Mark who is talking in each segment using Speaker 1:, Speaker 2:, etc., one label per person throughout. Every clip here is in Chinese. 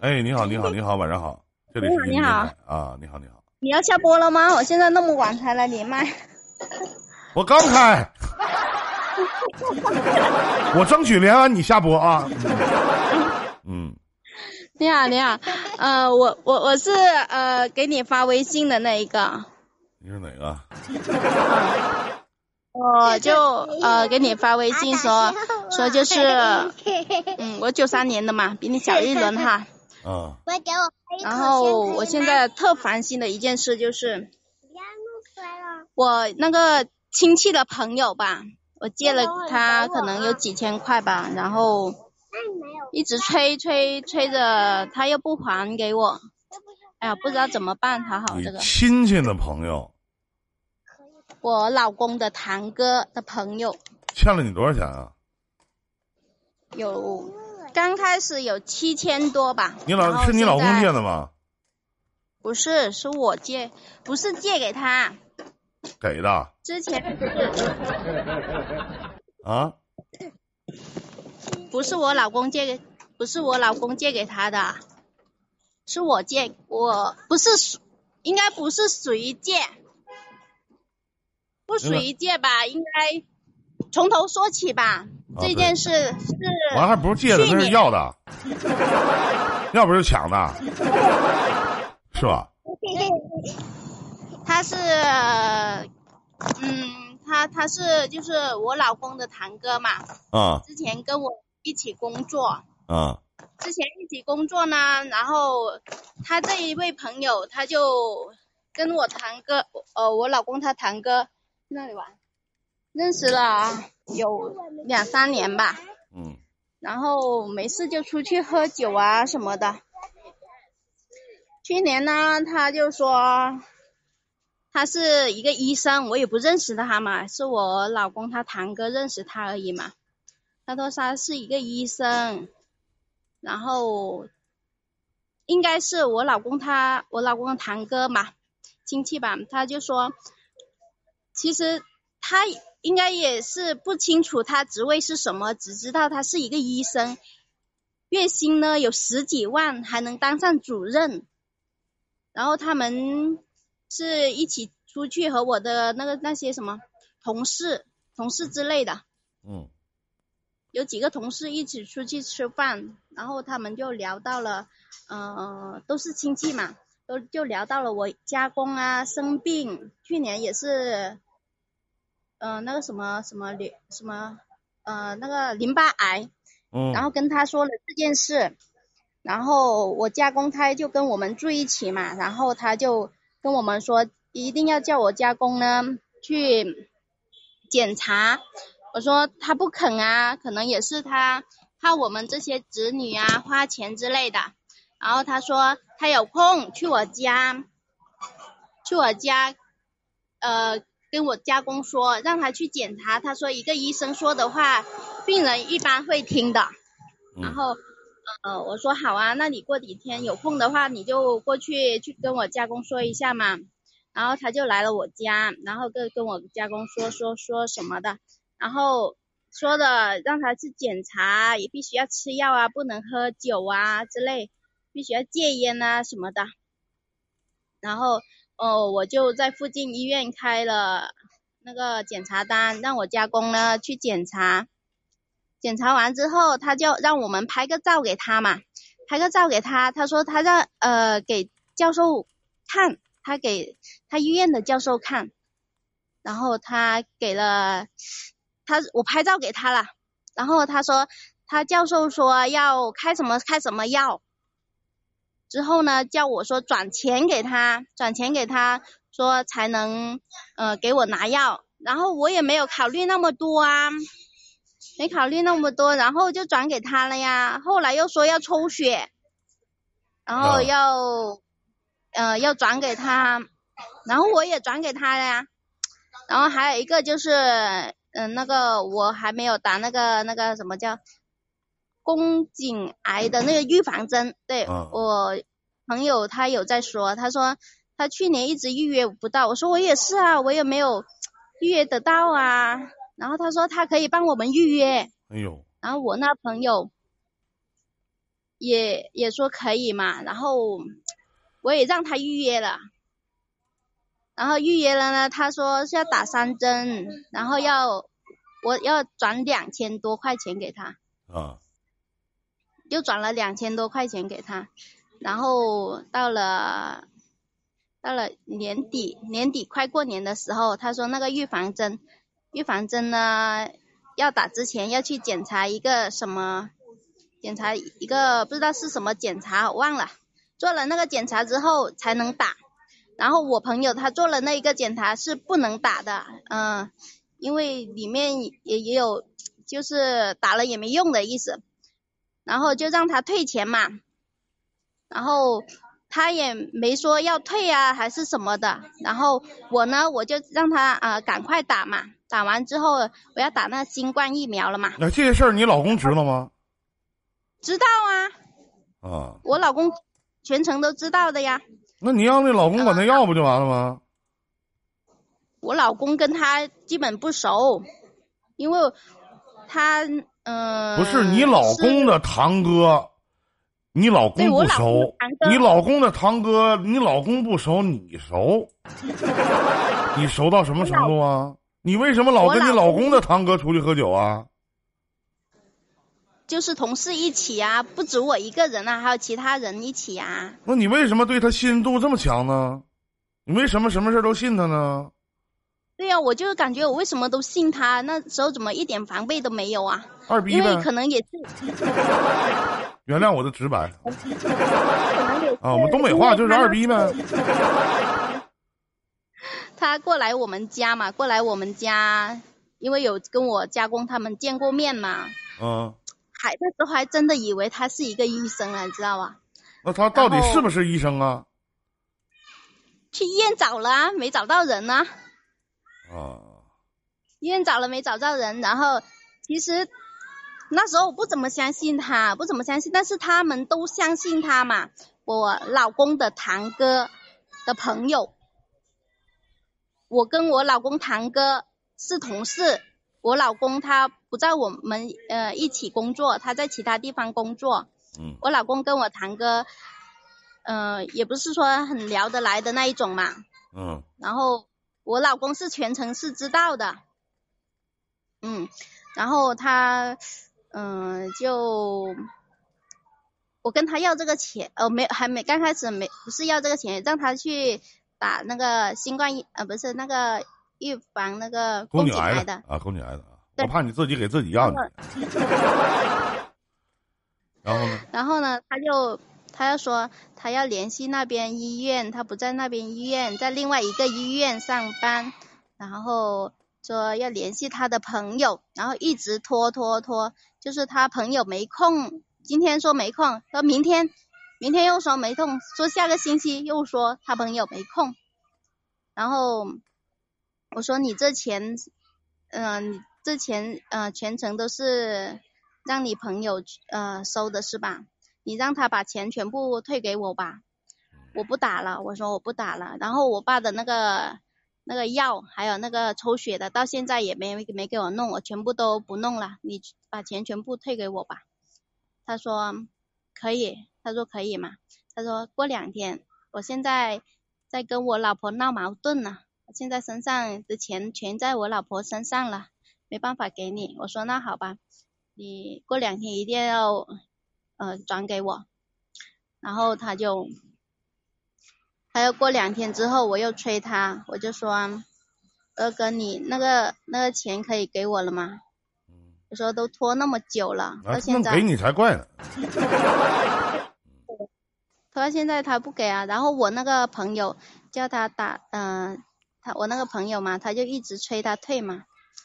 Speaker 1: 哎，你好，你好，你好，晚上好，这里是
Speaker 2: 你好你好
Speaker 1: 啊，你好，你好，
Speaker 2: 你要下播了吗？我现在那么晚才来连麦。
Speaker 1: 我刚开，我争取连完你下播啊。嗯，
Speaker 2: 你好，你好，呃，我我我是呃给你发微信的那一个，
Speaker 1: 你是哪个？
Speaker 2: 我就呃给你发微信说说就是，嗯，我九三年的嘛，比你小一轮哈。
Speaker 1: 啊，
Speaker 2: 然后我现在特烦心的一件事就是，
Speaker 3: 不要弄摔了。
Speaker 2: 我那个亲戚的朋友吧，我借了他可能有几千块吧，然后一直催催催着他又不还给我，哎呀，不知道怎么办才好
Speaker 1: 你
Speaker 2: 这个。
Speaker 1: 亲戚的朋友。
Speaker 2: 我老公的堂哥的朋友。
Speaker 1: 欠了你多少钱啊？
Speaker 2: 有，刚开始有七千多吧。
Speaker 1: 你老是你老公借的吗？
Speaker 2: 不是，是我借，不是借给他，
Speaker 1: 给的
Speaker 2: 之前
Speaker 1: 啊？
Speaker 2: 不是我老公借给，不是我老公借给他的，是我借，我不是属，应该不是属于借，不属于借吧？应该从头说起吧。这件事是
Speaker 1: 完还不是借的，那是要的，要不是抢的，是吧？
Speaker 2: 他是，嗯，他他是就是我老公的堂哥嘛，
Speaker 1: 啊。
Speaker 2: 之前跟我一起工作，
Speaker 1: 啊。
Speaker 2: 之前一起工作呢，然后他这一位朋友他就跟我堂哥，呃，我老公他堂哥去那里玩，认识了有两三年吧，
Speaker 1: 嗯
Speaker 2: 然后没事就出去喝酒啊什么的。去年呢，他就说他是一个医生，我也不认识他嘛，是我老公他堂哥认识他而已嘛。他说他是一个医生，然后应该是我老公他我老公的堂哥嘛，亲戚吧，他就说，其实他应该也是不清楚他职位是什么，只知道他是一个医生，月薪呢有十几万，还能当上主任。然后他们是一起出去和我的那个那些什么同事、同事之类的，
Speaker 1: 嗯
Speaker 2: 有几个同事一起出去吃饭，然后他们就聊到了，呃，都是亲戚嘛，都就聊到了我家公啊生病，去年也是，呃，那个什么什么淋什么，呃，那个淋巴癌，
Speaker 1: 嗯，
Speaker 2: 然后跟他说了这件事，然后我家公他就跟我们住一起嘛，然后他就跟我们说一定要叫我家公呢去检查，我说他不肯啊，可能也是他怕我们这些子女啊花钱之类的，然后他说他有空去我家，去我家，呃，跟我家公说让他去检查，他说一个医生说的话，病人一般会听的。然
Speaker 1: 嗯
Speaker 2: 后，呃，我说好啊，那你过几天有空的话，你就过去去跟我家公说一下嘛。然后他就来了我家，然后跟跟我家公说说说什么的，然后说的让他去检查，也必须要吃药啊，不能喝酒啊之类，必须要戒烟啊什么的。然后，哦，我就在附近医院开了那个检查单，让我家公呢去检查。检查完之后，他就让我们拍个照给他嘛，拍个照给他。他说他让呃给教授看，他给他医院的教授看，然后他给了他我拍照给他了，然后他说他教授说要开什么开什么药，之后呢叫我说转钱给他，转钱给他说才能呃给我拿药，然后我也没有考虑那么多啊。没考虑那么多，然后就转给他了呀。后来又说要抽血，然后
Speaker 1: 啊
Speaker 2: 要、呃要转给他，然后我也转给他了呀。然后还有一个就是，嗯、那个我还没有打那个那个什么叫宫颈癌的那个预防针，对、
Speaker 1: 啊
Speaker 2: 我朋友他有在说，他说他去年一直预约不到，我说我也是啊，我也没有预约得到啊。然后他说他可以帮我们预约，
Speaker 1: 哎呦，
Speaker 2: 然后我那朋友，也也说可以嘛，然后我也让他预约了，然后预约了呢，他说是要打三针，然后要我要转两千多块钱给他，
Speaker 1: 啊，
Speaker 2: 又转了两千多块钱给他，然后到了到了年底年底快过年的时候，他说那个预防针，预防针呢要打之前要去检查一个什么，检查一个不知道是什么检查，我忘了，做了那个检查之后才能打。然后我朋友他做了那一个检查是不能打的，嗯，因为里面也也有就是打了也没用的意思，然后就让他退钱嘛，然后他也没说要退啊还是什么的，然后我呢我就让他啊、呃赶快打嘛，打完之后我要打那新冠疫苗了嘛，
Speaker 1: 那这些事儿你老公知道吗？
Speaker 2: 知道啊，
Speaker 1: 啊，
Speaker 2: 我老公全程都知道的呀，
Speaker 1: 那你让那老公管他要不就完了吗？
Speaker 2: 我老公跟他基本不熟，因为他
Speaker 1: 不是你老公的堂哥，你老公不熟你老公的堂哥，你老公不熟，你熟，你熟到什么程度啊？你为什么老跟你
Speaker 2: 老
Speaker 1: 老公的堂哥出去喝酒啊？
Speaker 2: 就是同事一起啊，不止我一个人啊，还有其他人一起啊。
Speaker 1: 那你为什么对他信任度这么强呢？你为什么什么事儿都信他呢？
Speaker 2: 对呀、我就是感觉我为什么都信他，那时候怎么一点防备都没有啊？
Speaker 1: 二逼呗
Speaker 2: 因为可，能也是，
Speaker 1: 原谅我的直白 啊！我们东北话就是二逼呗。
Speaker 2: 他过来我们家嘛，过来我们家，因为有跟我家公他们见过面嘛，
Speaker 1: 嗯，
Speaker 2: 还那时候还真的以为他是一个医生啊，你知道吧？
Speaker 1: 那他到底是不是医生啊？
Speaker 2: 去医院找了啊，没找到人呢、
Speaker 1: 啊，
Speaker 2: 医院找了没找到人，然后其实那时候我不怎么相信他，不怎么相信，但是他们都相信他嘛。我老公的堂哥的朋友，我跟我老公堂哥是同事，我老公他不在我们呃一起工作，他在其他地方工作。
Speaker 1: 嗯
Speaker 2: 我老公跟我堂哥，呃，也不是说很聊得来的那一种嘛。
Speaker 1: 嗯
Speaker 2: 然后我老公是全程是知道的，嗯，然后他，嗯、就我跟他要这个钱，呃，没还没刚开始没不是要这个钱，让他去打那个新冠疫，呃，不是那个预防那个宫
Speaker 1: 宫颈癌
Speaker 2: 的，
Speaker 1: 啊，宫颈癌的啊，我怕你自己给自己要你。然后呢？
Speaker 2: 然后呢，他就他要说他要联系那边医院，他不在那边医院，在另外一个医院上班，然后说要联系他的朋友，然后一直拖拖拖，就是他朋友没空，今天说没空，说明天，明天又说没空，说下个星期又说他朋友没空，然后我说你这钱，嗯、你这钱呃全程都是让你朋友呃收的是吧？你让他把钱全部退给我吧，我不打了。我说我不打了。然后我爸的那个那个药，还有那个抽血的，到现在也没没给我弄，我全部都不弄了。你把钱全部退给我吧。他说可以，他说可以嘛。他说过两天，我现在在跟我老婆闹矛盾呢，现在身上的钱全在我老婆身上了，没办法给你。我说那好吧，你过两天一定要呃转给我。然后他就，他又过两天之后，我又催他，我就说，二哥你那个那个钱可以给我了吗？我说都拖那么久了，
Speaker 1: 啊
Speaker 2: 到，现在
Speaker 1: 那给你才怪呢。
Speaker 2: 拖到现在他不给啊。然后我那个朋友叫他打，嗯、他我那个朋友嘛，他就一直催他退嘛，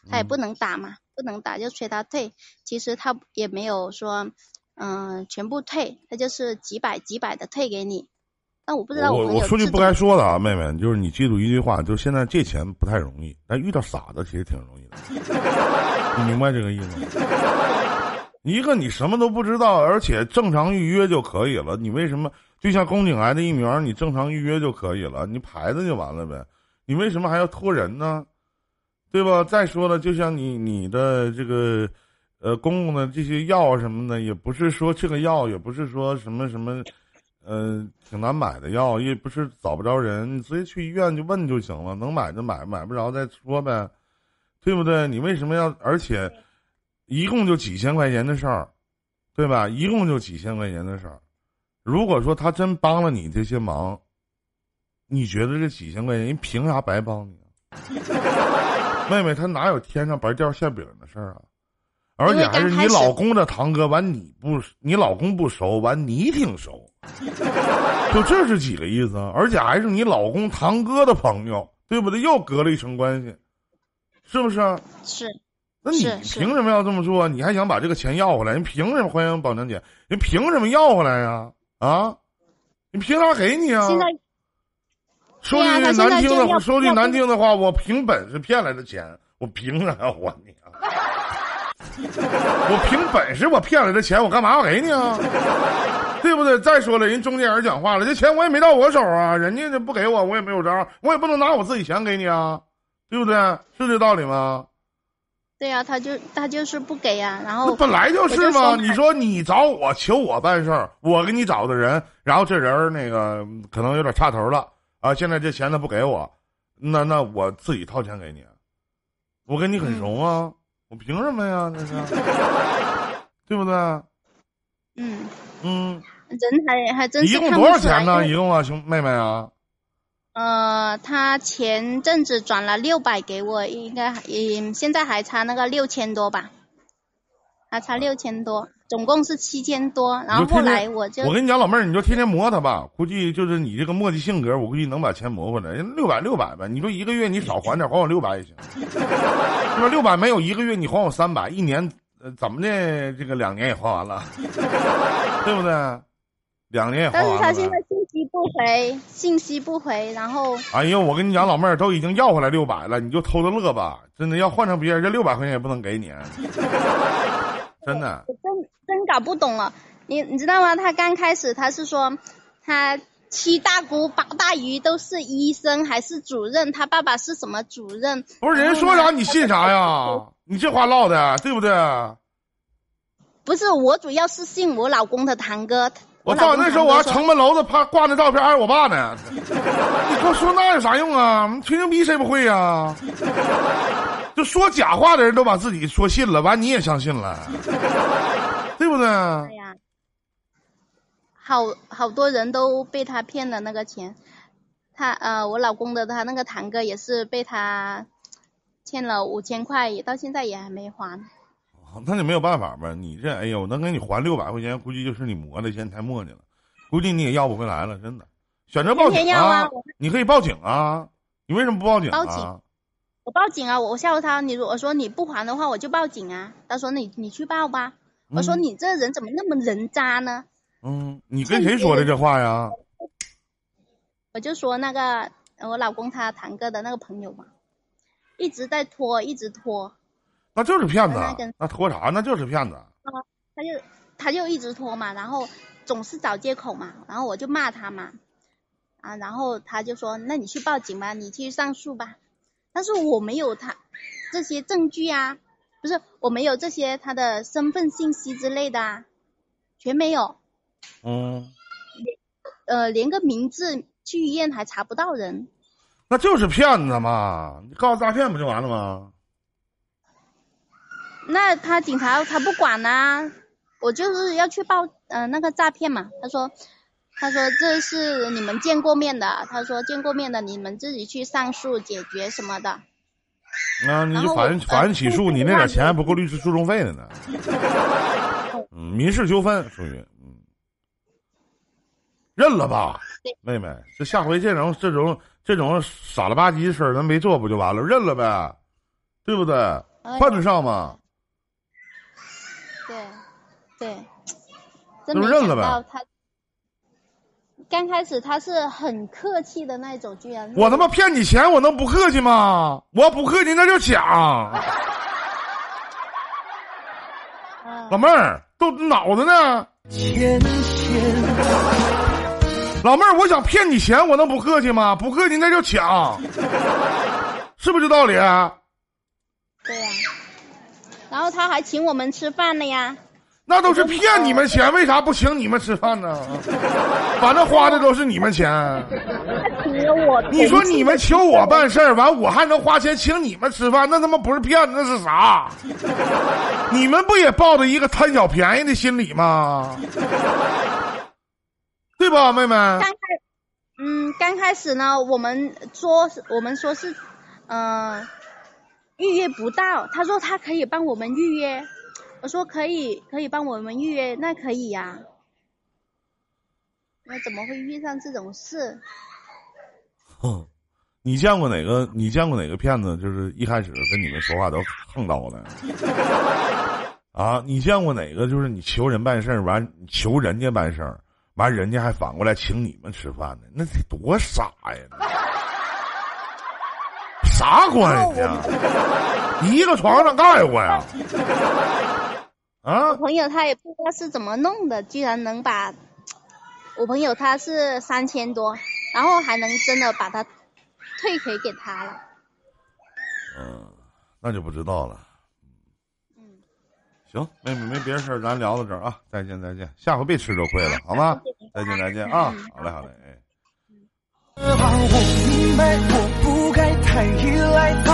Speaker 2: 他也不能打嘛，不能打就催他退。其实他也没有说，嗯、全部退，他就是几百几百的退给你。但我不知道
Speaker 1: 我
Speaker 2: 朋友
Speaker 1: 我说句不该说的啊，妹妹，就是你记住一句话，就是现在借钱不太容易，但遇到傻子其实挺容易的。你明白这个意思吗？一个你什么都不知道，而且正常预约就可以了，你为什么就像宫颈癌的疫苗，你正常预约就可以了，你牌子就完了呗？你为什么还要托人呢？对吧？再说了，就像你你的这个呃，公公的这些药什么的，也不是说这个药，也不是说什么什么，呃，挺难买的药，也不是找不着人，你直接去医院就问就行了，能买就买，买不着再说呗，对不对？你为什么要？而且，一共就几千块钱的事儿，对吧？一共就几千块钱的事儿，如果说他真帮了你这些忙，你觉得这几千块钱人凭啥白帮你？妹妹，他哪有天上白掉馅饼的事儿啊？而且还是你老公的堂哥，完你不，你老公不熟，完你挺熟，就这是几个意思啊？而且还是你老公堂哥的朋友，对不对？又隔了一层关系，是不是？
Speaker 2: 是。
Speaker 1: 那你凭什么要这么做？你还想把这个钱要回来？你凭什么欢迎宝娘姐？你凭什么要回来呀？啊？你凭啥给你啊？说句难听的，说句难听的话，我凭本事骗来的钱，我凭啥要还你啊？我凭本事我骗来的钱，我干嘛要给你啊？对不对？再说了，人中间人讲话了，这钱我也没到我手啊，人家这不给我，我也没有招，我也不能拿我自己钱给你啊，对不对？是这道理吗？
Speaker 2: 对呀，他就他就是不给呀，然后
Speaker 1: 本来就是嘛。你说你找我求我办事儿，我给你找的人，然后这人那个可能有点差头了。啊！现在这钱他不给我，那那我自己掏钱给你，我跟你很熟啊，我凭什么呀？那是，对不对？
Speaker 2: 嗯
Speaker 1: 嗯，
Speaker 2: 人还还真是
Speaker 1: 一共多少钱呢？一共啊，兄妹妹啊。
Speaker 2: 呃，他前阵子转了六百给我，应该嗯，现在还差那个六千多吧，还差六千多。总共是七千多，然后后来我就
Speaker 1: 我跟你讲，老妹儿，你就天天磨他吧，估计就是你这个磨叽性格，我估计能把钱磨回来。六百六百呗，你说一个月你少还点，还我六百也行。是吧？六百没有一个月你还我三百，一年怎么的？这个两年也还完了，对不对？两年也还完了。
Speaker 2: 但是他现在信息不回，信息不回，然后
Speaker 1: 哎呦，我跟你讲，老妹儿都已经要回来六百了，你就偷着乐吧。真的要换成别人，这六百块钱也不能给你。真的。
Speaker 2: 真真搞不懂了，你你知道吗？他刚开始他是说，他七大姑八大姨都是医生还是主任，他爸爸是什么主任？
Speaker 1: 不是人说啥你信啥呀？你这话唠的对不对？
Speaker 2: 不是我主要是信我老公的堂哥。
Speaker 1: 我操！那时候我还城门楼子怕挂那照片还是我爸呢。你跟我说那有啥用啊？吹牛逼谁不会呀？就说假话的人都把自己说信了，完你也相信了。对不对？
Speaker 2: 对呀，好好多人都被他骗了那个钱，他呃，我老公的他那个堂哥也是被他欠了五千块，也到现在也还没还。
Speaker 1: 那就没有办法呗，你这哎呦，能给你还六百块钱，估计就是你磨的钱太磨叽了，估计你也要不回来了，真的。选择报警啊！你可以报警啊！你为什么不报警
Speaker 2: 啊？报警！我报警啊！我吓唬他，你如果说你不还的话，我就报警啊！他说你你去报吧。我说你这人怎么那么人渣呢？
Speaker 1: 嗯，你跟谁说的这话呀？
Speaker 2: 我就说那个我老公他堂哥的那个朋友嘛，一直在拖，一直拖。
Speaker 1: 那就是骗子，那拖啥？那就是骗子。
Speaker 2: 啊，他就他就一直拖嘛，然后总是找借口嘛，然后我就骂他嘛，啊，然后他就说，那你去报警吧，你去上诉吧。但是我没有他这些证据啊。不是我没有这些他的身份信息之类的啊，全没有。
Speaker 1: 嗯。
Speaker 2: 呃，连个名字去医院还查不到人。
Speaker 1: 那就是骗子嘛！你告诉诈骗不就完了吗？
Speaker 2: 那他警察他不管呐，我就是要去报呃那个诈骗嘛。他说，他说这是你们见过面的，他说见过面的你们自己去上诉解决什么的。
Speaker 1: 啊，你法院法院起诉你那点钱还 不够律师诉讼费的呢。嗯，民事纠纷属于嗯，认了吧，妹妹，这下回这种这种这种傻了吧唧的事儿咱没做不就完了？认了呗，对不对？犯得上吗？
Speaker 2: 对，对，真没想到他。刚开始他是很客气的那种，居然
Speaker 1: 我他妈骗你钱，我能不客气吗？我不客气那就抢。老妹儿都脑子呢。老妹儿，我想骗你钱，我能不客气吗？不客气那就抢，是不是这道理？
Speaker 2: 对呀。然后他还请我们吃饭了呀。
Speaker 1: 那都是骗你们钱，为啥不请你们吃饭呢？反正花的都是你们钱。你说你们求我办事儿，完我还能花钱请你们吃饭，那他妈不是骗子，那是啥？你们不也抱着一个贪小便宜的心理吗？对吧，妹妹？
Speaker 2: 刚开，嗯，刚开始呢，我们说是，我们说是，嗯、预约不到。他说他可以帮我们预约，我说可以，可以帮我们预约，那可以呀、那怎么会遇上这种事？
Speaker 1: 哼，你见过哪个？你见过哪个骗子？就是一开始跟你们说话都横刀的。啊，你见过哪个？就是你求人办事儿，完求人家办事儿，完人家还反过来请你们吃饭呢？那得多傻呀！啥关系啊？一个床上盖过呀？啊
Speaker 2: 我，朋友他也不知道是怎么弄的，居然能把我朋友他是三千多，然后还能真的把他退回给他了。
Speaker 1: 嗯，那就不知道了。
Speaker 2: 嗯，
Speaker 1: 行，妹妹没别的事儿，咱聊到这儿啊，再见再见，下回别吃这亏了，好吗？再见再见啊，好嘞好嘞，哎。
Speaker 4: 我明白，我不该太依赖。